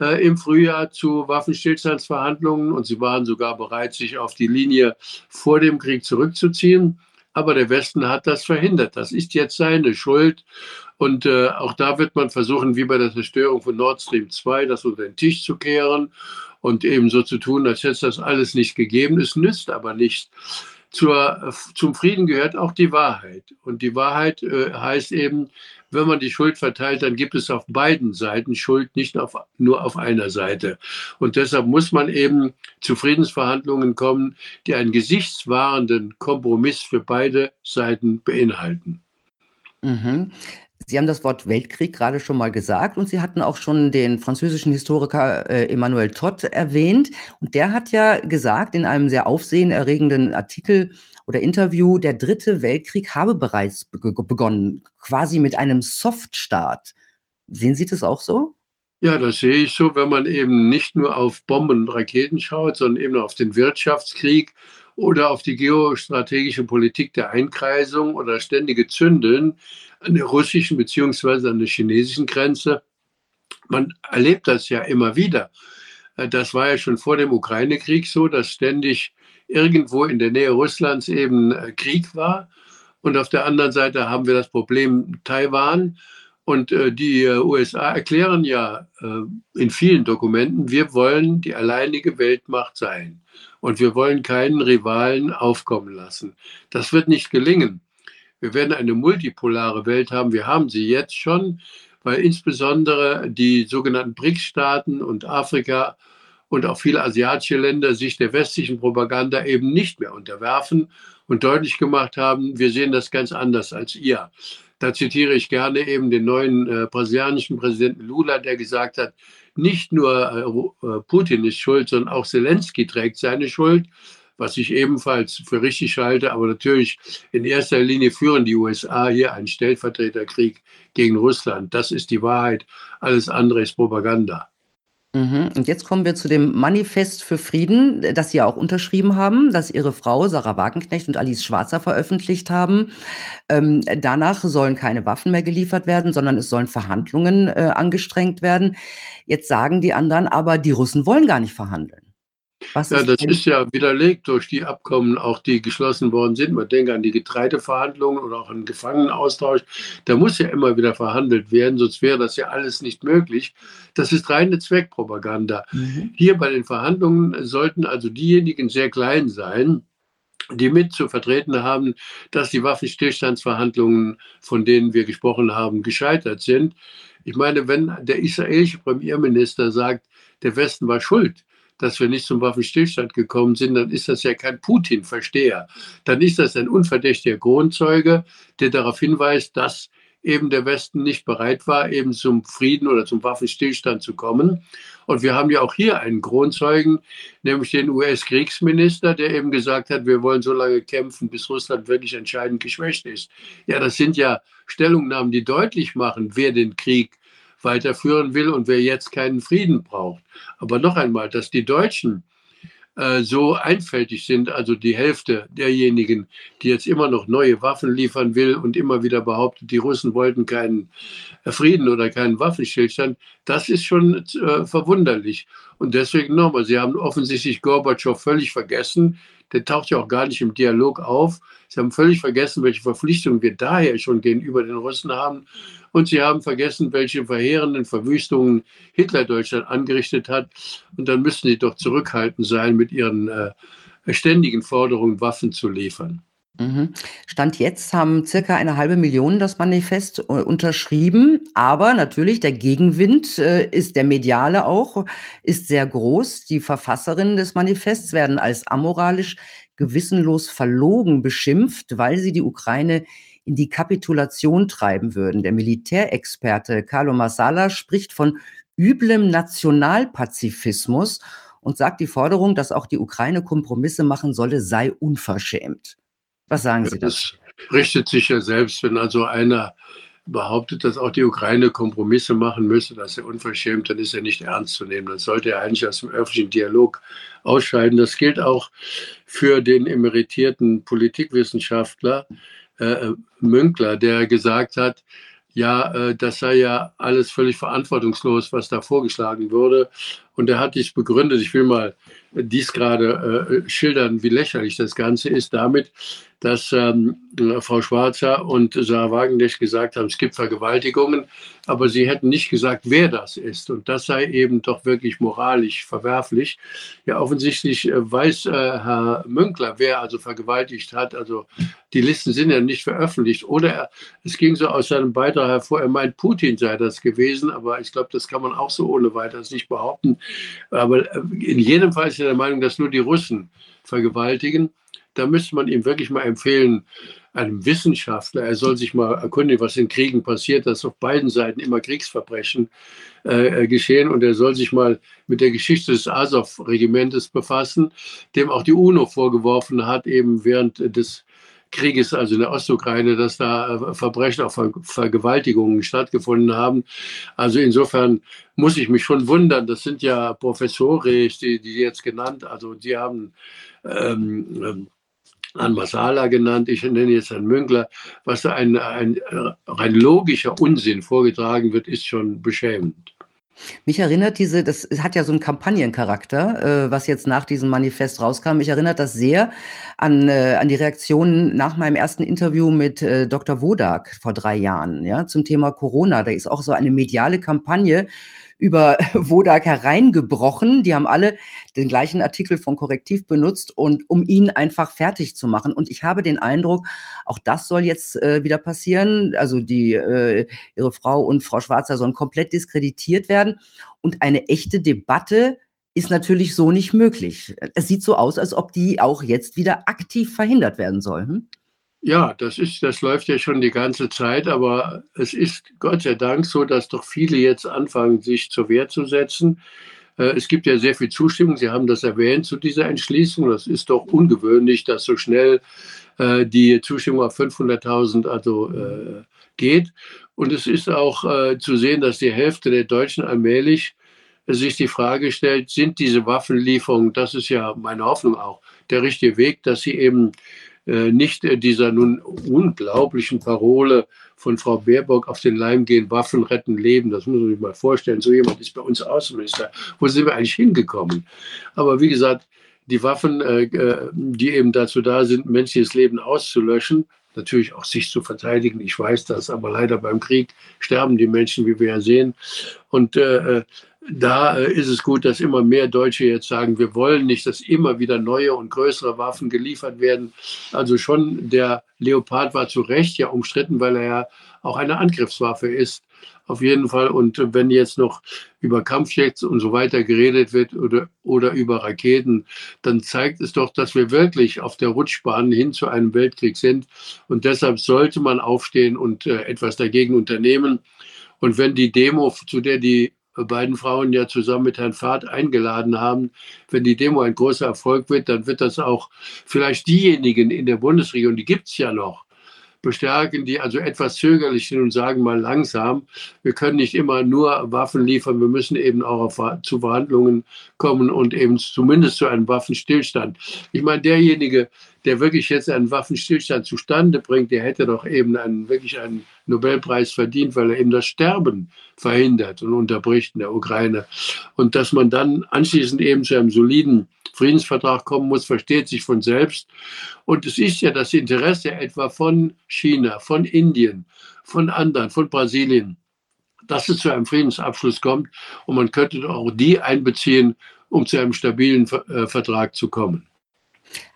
äh, im Frühjahr zu Waffenstillstandsverhandlungen und sie waren sogar bereit, sich auf die Linie vor dem Krieg zurückzuziehen. Aber der Westen hat das verhindert. Das ist jetzt seine Schuld. Und äh, auch da wird man versuchen, wie bei der Zerstörung von Nord Stream 2, das unter den Tisch zu kehren und eben so zu tun, als hätte das alles nicht gegeben. Es nützt aber nichts. Zur, zum Frieden gehört auch die Wahrheit. Und die Wahrheit äh, heißt eben, wenn man die Schuld verteilt, dann gibt es auf beiden Seiten Schuld, nicht auf, nur auf einer Seite. Und deshalb muss man eben zu Friedensverhandlungen kommen, die einen gesichtswahrenden Kompromiss für beide Seiten beinhalten. Mhm. Sie haben das Wort Weltkrieg gerade schon mal gesagt und Sie hatten auch schon den französischen Historiker äh, Emmanuel Todd erwähnt. Und der hat ja gesagt in einem sehr aufsehenerregenden Artikel oder Interview, der dritte Weltkrieg habe bereits begonnen, quasi mit einem Softstart. Sehen Sie das auch so? Ja, das sehe ich so, wenn man eben nicht nur auf Bomben und Raketen schaut, sondern eben auf den Wirtschaftskrieg oder auf die geostrategische Politik der Einkreisung oder ständige Zündeln an der russischen bzw. an der chinesischen Grenze. Man erlebt das ja immer wieder. Äh, das war ja schon vor dem Ukraine-Krieg so, dass ständig irgendwo in der Nähe Russlands eben äh, Krieg war. Und auf der anderen Seite haben wir das Problem Taiwan. Und äh, die USA erklären ja in vielen Dokumenten, wir wollen die alleinige Weltmacht sein. Und wir wollen keinen Rivalen aufkommen lassen. Das wird nicht gelingen. Wir werden eine multipolare Welt haben. Wir haben sie jetzt schon, weil insbesondere die sogenannten BRICS-Staaten und Afrika und auch viele asiatische Länder sich der westlichen Propaganda eben nicht mehr unterwerfen und deutlich gemacht haben, wir sehen das ganz anders als ihr. Da zitiere ich gerne eben den neuen äh, brasilianischen Präsidenten Lula, der gesagt hat, nicht nur äh, äh Putin ist schuld, sondern auch Zelensky trägt seine Schuld was ich ebenfalls für richtig halte. Aber natürlich in erster Linie führen die USA hier einen Stellvertreterkrieg gegen Russland. Das ist die Wahrheit. Alles andere ist Propaganda. Mhm. Und jetzt kommen wir zu dem Manifest für Frieden, das Sie ja auch unterschrieben haben, das Ihre Frau Sarah Wagenknecht und Alice Schwarzer veröffentlicht haben. Ähm, danach sollen keine Waffen mehr geliefert werden, sondern es sollen Verhandlungen äh, angestrengt werden. Jetzt sagen die anderen aber, die Russen wollen gar nicht verhandeln. Was ja, das ist ja widerlegt durch die Abkommen, auch die geschlossen worden sind. Man denke an die Getreideverhandlungen oder auch an den Gefangenenaustausch. Da muss ja immer wieder verhandelt werden, sonst wäre das ja alles nicht möglich. Das ist reine Zweckpropaganda. Mhm. Hier bei den Verhandlungen sollten also diejenigen sehr klein sein, die mit zu vertreten haben, dass die Waffenstillstandsverhandlungen, von denen wir gesprochen haben, gescheitert sind. Ich meine, wenn der israelische Premierminister sagt, der Westen war schuld, dass wir nicht zum Waffenstillstand gekommen sind, dann ist das ja kein Putin-Versteher. Dann ist das ein unverdächtiger Kronzeuge, der darauf hinweist, dass eben der Westen nicht bereit war, eben zum Frieden oder zum Waffenstillstand zu kommen. Und wir haben ja auch hier einen Kronzeugen, nämlich den US-Kriegsminister, der eben gesagt hat, wir wollen so lange kämpfen, bis Russland wirklich entscheidend geschwächt ist. Ja, das sind ja Stellungnahmen, die deutlich machen, wer den Krieg weiterführen will und wer jetzt keinen Frieden braucht. Aber noch einmal, dass die Deutschen äh, so einfältig sind, also die Hälfte derjenigen, die jetzt immer noch neue Waffen liefern will und immer wieder behauptet, die Russen wollten keinen äh, Frieden oder keinen Waffenstillstand, das ist schon äh, verwunderlich. Und deswegen nochmal, Sie haben offensichtlich Gorbatschow völlig vergessen. Der taucht ja auch gar nicht im Dialog auf. Sie haben völlig vergessen, welche Verpflichtungen wir daher schon gegenüber den Russen haben. Und sie haben vergessen, welche verheerenden Verwüstungen Hitler Deutschland angerichtet hat. Und dann müssen sie doch zurückhaltend sein, mit ihren äh, ständigen Forderungen Waffen zu liefern. Mhm. Stand jetzt haben circa eine halbe Million das Manifest äh, unterschrieben, aber natürlich der Gegenwind äh, ist der mediale auch, ist sehr groß. Die Verfasserinnen des Manifests werden als amoralisch, gewissenlos verlogen beschimpft, weil sie die Ukraine in die Kapitulation treiben würden. Der Militärexperte Carlo Massala spricht von üblem Nationalpazifismus und sagt, die Forderung, dass auch die Ukraine Kompromisse machen solle, sei unverschämt. Was sagen Sie dazu? Das richtet sich ja selbst, wenn also einer behauptet, dass auch die Ukraine Kompromisse machen müsse, dass er unverschämt, dann ist er nicht ernst zu nehmen. Dann sollte er eigentlich aus dem öffentlichen Dialog ausscheiden. Das gilt auch für den emeritierten Politikwissenschaftler äh, Münkler, der gesagt hat, ja, äh, das sei ja alles völlig verantwortungslos, was da vorgeschlagen würde. Und er hat dies begründet. Ich will mal dies gerade äh, schildern, wie lächerlich das Ganze ist, damit, dass ähm, Frau Schwarzer und Sarah Wagenknecht gesagt haben, es gibt Vergewaltigungen, aber sie hätten nicht gesagt, wer das ist. Und das sei eben doch wirklich moralisch verwerflich. Ja, offensichtlich äh, weiß äh, Herr Münkler, wer also vergewaltigt hat. Also die Listen sind ja nicht veröffentlicht. Oder er, es ging so aus seinem Beitrag hervor, er meint, Putin sei das gewesen. Aber ich glaube, das kann man auch so ohne weiteres nicht behaupten. Aber äh, in jedem Fall ist er der Meinung, dass nur die Russen vergewaltigen. Da müsste man ihm wirklich mal empfehlen, einem Wissenschaftler, er soll sich mal erkundigen, was in Kriegen passiert, dass auf beiden Seiten immer Kriegsverbrechen äh, geschehen und er soll sich mal mit der Geschichte des Azov-Regimentes befassen, dem auch die UNO vorgeworfen hat, eben während des Krieges, also in der Ostukraine, dass da äh, Verbrechen, auch Ver Vergewaltigungen stattgefunden haben. Also insofern muss ich mich schon wundern. Das sind ja Professoren, die, die jetzt genannt, also die haben ähm, ähm an Masala genannt, ich nenne jetzt Herrn Münkler, was da ein, ein, ein logischer Unsinn vorgetragen wird, ist schon beschämend. Mich erinnert diese, das hat ja so einen Kampagnencharakter, äh, was jetzt nach diesem Manifest rauskam. Mich erinnert das sehr an, äh, an die Reaktionen nach meinem ersten Interview mit äh, Dr. Wodak vor drei Jahren, ja, zum Thema Corona. Da ist auch so eine mediale Kampagne über (laughs) Wodak hereingebrochen. Die haben alle den gleichen Artikel von Korrektiv benutzt und um ihn einfach fertig zu machen. Und ich habe den Eindruck, auch das soll jetzt äh, wieder passieren. Also die äh, ihre Frau und Frau Schwarzer sollen komplett diskreditiert werden und eine echte Debatte ist natürlich so nicht möglich. Es sieht so aus, als ob die auch jetzt wieder aktiv verhindert werden sollen. Hm? Ja, das ist, das läuft ja schon die ganze Zeit, aber es ist Gott sei Dank so, dass doch viele jetzt anfangen, sich zur Wehr zu setzen. Äh, es gibt ja sehr viel Zustimmung. Sie haben das erwähnt zu dieser Entschließung. Das ist doch ungewöhnlich, dass so schnell äh, die Zustimmung auf 500.000 also äh, geht. Und es ist auch zu sehen, dass die Hälfte der Deutschen allmählich sich die Frage stellt, sind diese Waffenlieferungen, das ist ja meine Hoffnung auch, der richtige Weg, dass sie eben nicht äh, dieser nun unglaublichen Parole von Frau Baerbock auf den Leim gehen, Waffen retten Leben. Das muss man sich mal vorstellen. So jemand ist bei uns Außenminister. Wo sind wir eigentlich hingekommen? Aber wie gesagt, die Waffen, äh, die eben dazu da sind, menschliches Leben auszulöschen, natürlich auch sich zu verteidigen. Ich weiß das, aber leider beim Krieg sterben die Menschen, wie wir ja sehen. Und äh, da äh, ist es gut, dass immer mehr Deutsche jetzt sagen, wir wollen nicht, dass immer wieder neue und größere Waffen geliefert werden. Also schon der Leopard war zu Recht ja umstritten, weil er ja auch eine Angriffswaffe ist. Auf jeden Fall. Und wenn jetzt noch über Kampfjets und so weiter geredet wird oder, oder über Raketen, dann zeigt es doch, dass wir wirklich auf der Rutschbahn hin zu einem Weltkrieg sind. Und deshalb sollte man aufstehen und äh, etwas dagegen unternehmen. Und wenn die Demo, zu der die beiden Frauen ja zusammen mit Herrn Fahrt eingeladen haben. Wenn die Demo ein großer Erfolg wird, dann wird das auch vielleicht diejenigen in der Bundesregierung, die gibt es ja noch, bestärken, die also etwas zögerlich sind und sagen mal langsam, wir können nicht immer nur Waffen liefern, wir müssen eben auch auf, zu Verhandlungen kommen und eben zumindest zu einem Waffenstillstand. Ich meine, derjenige, der wirklich jetzt einen Waffenstillstand zustande bringt, der hätte doch eben einen, wirklich einen Nobelpreis verdient, weil er eben das Sterben verhindert und unterbricht in der Ukraine. Und dass man dann anschließend eben zu einem soliden Friedensvertrag kommen muss, versteht sich von selbst. Und es ist ja das Interesse etwa von China, von Indien, von anderen, von Brasilien, dass es zu einem Friedensabschluss kommt. Und man könnte auch die einbeziehen, um zu einem stabilen äh, Vertrag zu kommen.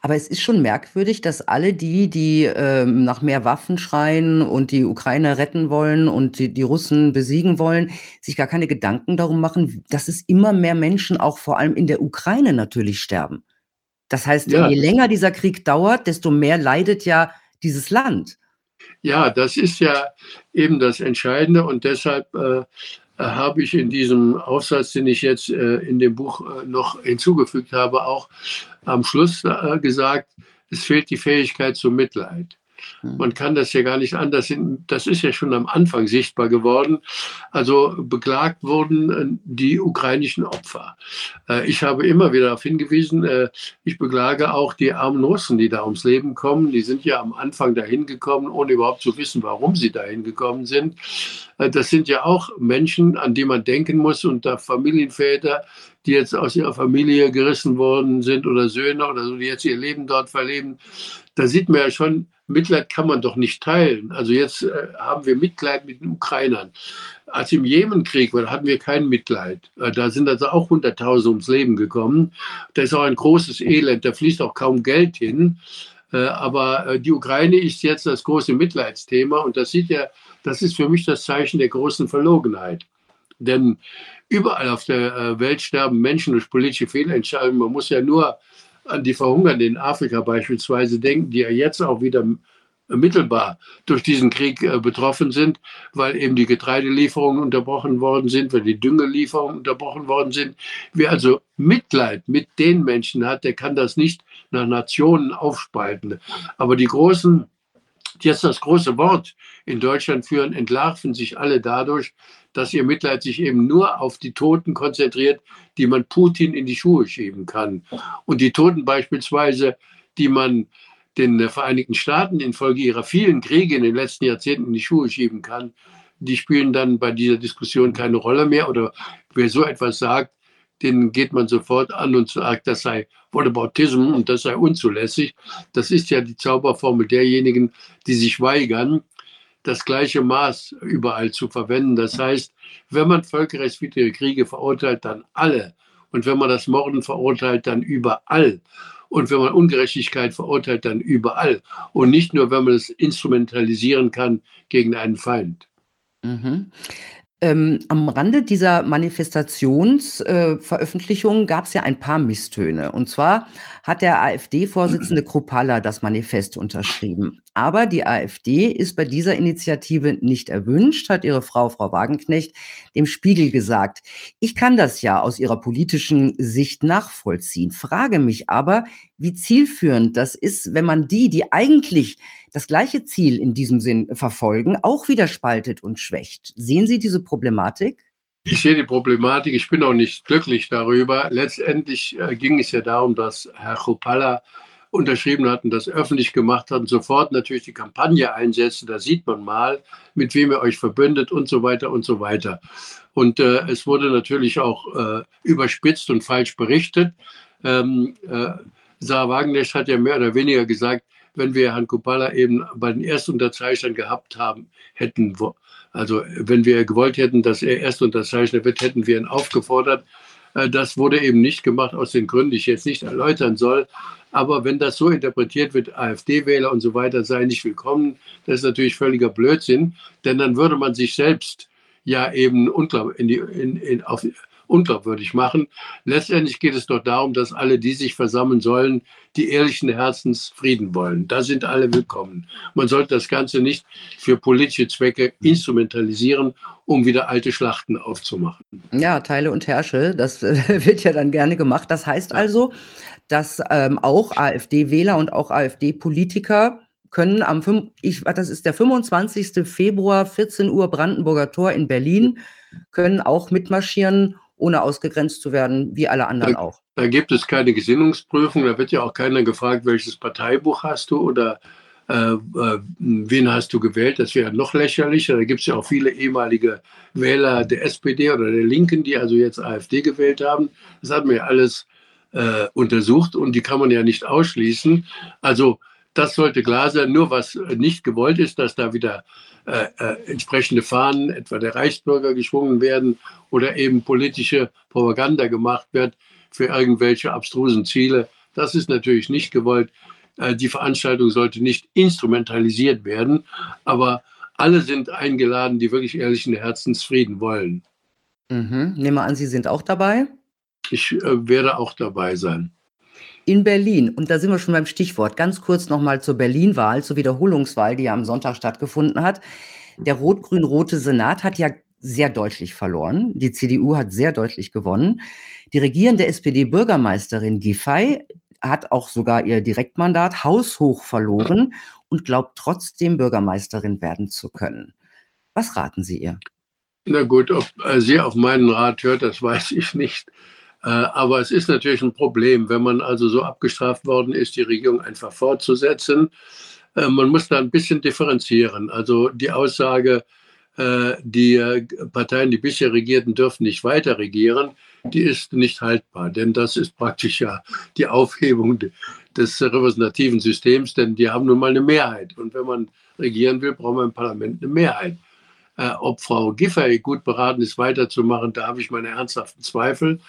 Aber es ist schon merkwürdig, dass alle die, die ähm, nach mehr Waffen schreien und die Ukraine retten wollen und die, die Russen besiegen wollen, sich gar keine Gedanken darum machen, dass es immer mehr Menschen auch vor allem in der Ukraine natürlich sterben. Das heißt, ja. je länger dieser Krieg dauert, desto mehr leidet ja dieses Land. Ja, das ist ja eben das Entscheidende und deshalb äh, habe ich in diesem Aufsatz, den ich jetzt äh, in dem Buch äh, noch hinzugefügt habe, auch am Schluss äh, gesagt, es fehlt die Fähigkeit zum Mitleid. Man kann das ja gar nicht anders. Das ist ja schon am Anfang sichtbar geworden. Also beklagt wurden äh, die ukrainischen Opfer. Äh, ich habe immer wieder darauf hingewiesen, äh, ich beklage auch die armen Russen, die da ums Leben kommen. Die sind ja am Anfang dahin gekommen, ohne überhaupt zu wissen, warum sie dahin gekommen sind. Das sind ja auch Menschen, an die man denken muss und da Familienväter, die jetzt aus ihrer Familie gerissen worden sind oder Söhne oder so, die jetzt ihr Leben dort verleben. Da sieht man ja schon, Mitleid kann man doch nicht teilen. Also jetzt äh, haben wir Mitleid mit den Ukrainern. Als im Jemenkrieg war, hatten wir kein Mitleid. Äh, da sind also auch Hunderttausende ums Leben gekommen. Da ist auch ein großes Elend, da fließt auch kaum Geld hin. Äh, aber äh, die Ukraine ist jetzt das große Mitleidsthema und das sieht ja, das ist für mich das Zeichen der großen Verlogenheit. Denn überall auf der Welt sterben Menschen durch politische Fehlentscheidungen. Man muss ja nur an die Verhungernden in Afrika beispielsweise denken, die ja jetzt auch wieder mittelbar durch diesen Krieg äh, betroffen sind, weil eben die Getreidelieferungen unterbrochen worden sind, weil die Düngelieferungen unterbrochen worden sind. Wer also Mitleid mit den Menschen hat, der kann das nicht nach Nationen aufspalten. Aber die großen, die jetzt das große Wort in Deutschland führen, entlarven sich alle dadurch, dass ihr Mitleid sich eben nur auf die Toten konzentriert, die man Putin in die Schuhe schieben kann. Und die Toten beispielsweise, die man den Vereinigten Staaten infolge ihrer vielen Kriege in den letzten Jahrzehnten in die Schuhe schieben kann, die spielen dann bei dieser Diskussion keine Rolle mehr. Oder wer so etwas sagt, den geht man sofort an und sagt, das sei Whataboutism und das sei unzulässig. Das ist ja die Zauberformel derjenigen, die sich weigern, das gleiche Maß überall zu verwenden. Das heißt, wenn man völkerrechtswidrige Kriege verurteilt, dann alle. Und wenn man das Morden verurteilt, dann überall. Und wenn man Ungerechtigkeit verurteilt, dann überall. Und nicht nur, wenn man es instrumentalisieren kann gegen einen Feind. Mhm. Ähm, am Rande dieser Manifestationsveröffentlichung äh, gab es ja ein paar Misstöne. Und zwar hat der AfD-Vorsitzende (clears throat) Kruppalla das Manifest unterschrieben. Aber die AfD ist bei dieser Initiative nicht erwünscht, hat ihre Frau, Frau Wagenknecht, dem Spiegel gesagt. Ich kann das ja aus ihrer politischen Sicht nachvollziehen, frage mich aber, wie zielführend das ist, wenn man die, die eigentlich das gleiche Ziel in diesem Sinn verfolgen, auch wieder spaltet und schwächt. Sehen Sie diese Problematik? Ich sehe die Problematik, ich bin auch nicht glücklich darüber. Letztendlich äh, ging es ja darum, dass Herr Chopalla unterschrieben hat und das öffentlich gemacht hat und sofort natürlich die Kampagne einsetzte. Da sieht man mal, mit wem ihr euch verbündet und so weiter und so weiter. Und äh, es wurde natürlich auch äh, überspitzt und falsch berichtet. Ähm, äh, Sarah Wagenknecht hat ja mehr oder weniger gesagt, wenn wir Herrn Kupala eben bei den Erstunterzeichnern gehabt haben, hätten, also wenn wir gewollt hätten, dass er Erstunterzeichner wird, hätten wir ihn aufgefordert. Äh, das wurde eben nicht gemacht aus den Gründen, die ich jetzt nicht erläutern soll. Aber wenn das so interpretiert wird, AfD-Wähler und so weiter seien nicht willkommen, das ist natürlich völliger Blödsinn, denn dann würde man sich selbst ja eben unglaub, in die, in, in, auf, unglaubwürdig machen. Letztendlich geht es doch darum, dass alle, die sich versammeln sollen, die ehrlichen Herzens Frieden wollen. Da sind alle willkommen. Man sollte das Ganze nicht für politische Zwecke instrumentalisieren, um wieder alte Schlachten aufzumachen. Ja, Teile und Herrsche, das äh, (laughs) wird ja dann gerne gemacht. Das heißt also, dass ähm, auch AfD-Wähler und auch AfD-Politiker können am 5, ich, das ist der 25. Februar, 14 Uhr Brandenburger Tor in Berlin, können auch mitmarschieren, ohne ausgegrenzt zu werden, wie alle anderen da, auch. Da gibt es keine Gesinnungsprüfung, da wird ja auch keiner gefragt, welches Parteibuch hast du oder äh, äh, wen hast du gewählt? Das wäre noch lächerlicher. Da gibt es ja auch viele ehemalige Wähler der SPD oder der Linken, die also jetzt AfD gewählt haben. Das hat man ja alles äh, untersucht und die kann man ja nicht ausschließen. Also das sollte klar sein. Nur was nicht gewollt ist, dass da wieder äh, äh, entsprechende Fahnen, etwa der Reichsbürger, geschwungen werden oder eben politische Propaganda gemacht wird für irgendwelche abstrusen Ziele. Das ist natürlich nicht gewollt. Äh, die Veranstaltung sollte nicht instrumentalisiert werden, aber alle sind eingeladen, die wirklich ehrlichen Herzens Frieden wollen. Mhm. Nehme an, Sie sind auch dabei? Ich äh, werde auch dabei sein in Berlin. Und da sind wir schon beim Stichwort. Ganz kurz nochmal zur Berlin-Wahl, zur Wiederholungswahl, die ja am Sonntag stattgefunden hat. Der rot-grün-rote Senat hat ja sehr deutlich verloren. Die CDU hat sehr deutlich gewonnen. Die regierende SPD-Bürgermeisterin Giffey hat auch sogar ihr Direktmandat haushoch verloren und glaubt trotzdem Bürgermeisterin werden zu können. Was raten Sie ihr? Na gut, ob sie auf meinen Rat hört, das weiß ich nicht. Äh, aber es ist natürlich ein Problem, wenn man also so abgestraft worden ist, die Regierung einfach fortzusetzen. Äh, man muss da ein bisschen differenzieren. Also die Aussage, äh, die Parteien, die bisher regierten, dürfen nicht weiter regieren, die ist nicht haltbar. Denn das ist praktisch ja die Aufhebung des repräsentativen Systems, denn die haben nun mal eine Mehrheit. Und wenn man regieren will, braucht man im Parlament eine Mehrheit. ob Frau Giffey gut beraten ist, weiterzumachen, da habe ich meine ernsthaften Zweifel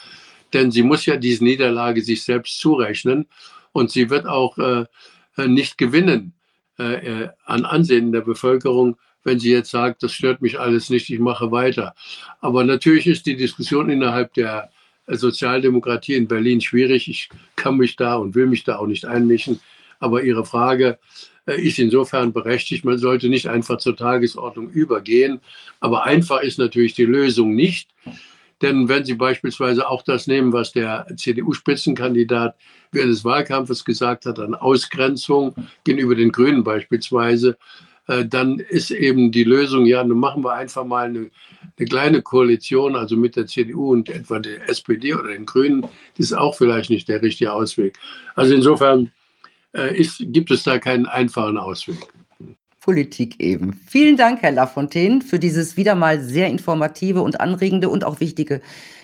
denn sie muss ja diese Niederlage sich selbst zurechnen und sie wird auch äh, äh, nicht gewinnen äh, äh, an Ansehen der Bevölkerung, wenn sie jetzt sagt, das stört mich alles nicht, ich mache weiter. Aber natürlich ist die Diskussion innerhalb der Sozialdemokratie in Berlin schwierig. Ich kann mich da und will mich da auch nicht einmischen. Aber Ihre Frage äh, ist insofern berechtigt. Man sollte nicht einfach zur Tagesordnung übergehen. Aber einfach ist natürlich die Lösung nicht. Denn wenn Sie beispielsweise auch das nehmen, was der CDU-Spitzenkandidat während des Wahlkampfes gesagt hat, an Ausgrenzung gegenüber den Grünen beispielsweise, äh, dann ist eben die Lösung, ja, nun machen wir einfach mal eine, eine, kleine Koalition, also mit der CDU und etwa der SPD oder den Grünen, das ist auch vielleicht nicht der richtige Ausweg. Also insofern äh, ist, gibt es da keinen einfachen Ausweg. Politik eben. Vielen Dank, Herr Lafontaine, für dieses wieder mal sehr informative und anregende und auch wichtige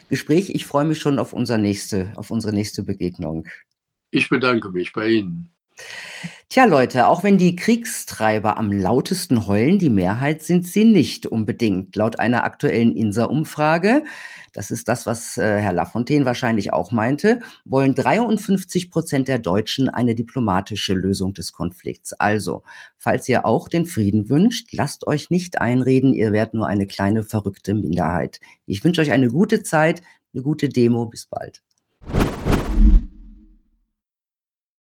Gespräch. Ich freue mich schon auf, unser nächste, auf unsere nächste Begegnung. Ich bedanke mich bei Ihnen. Tja, Leute, auch wenn die Kriegstreiber am lautesten heulen, die Mehrheit sind sie nicht unbedingt. Laut einer aktuellen INSA-Umfrage, das ist das, was äh, Herr Lafontaine wahrscheinlich auch meinte, wollen 53 Prozent der Deutschen eine diplomatische Lösung des Konflikts. Also, falls ihr auch den Frieden wünscht, lasst euch nicht einreden, ihr werdet nur eine kleine verrückte Minderheit. Ich wünsche euch eine gute Zeit, eine gute Demo. Bis bald.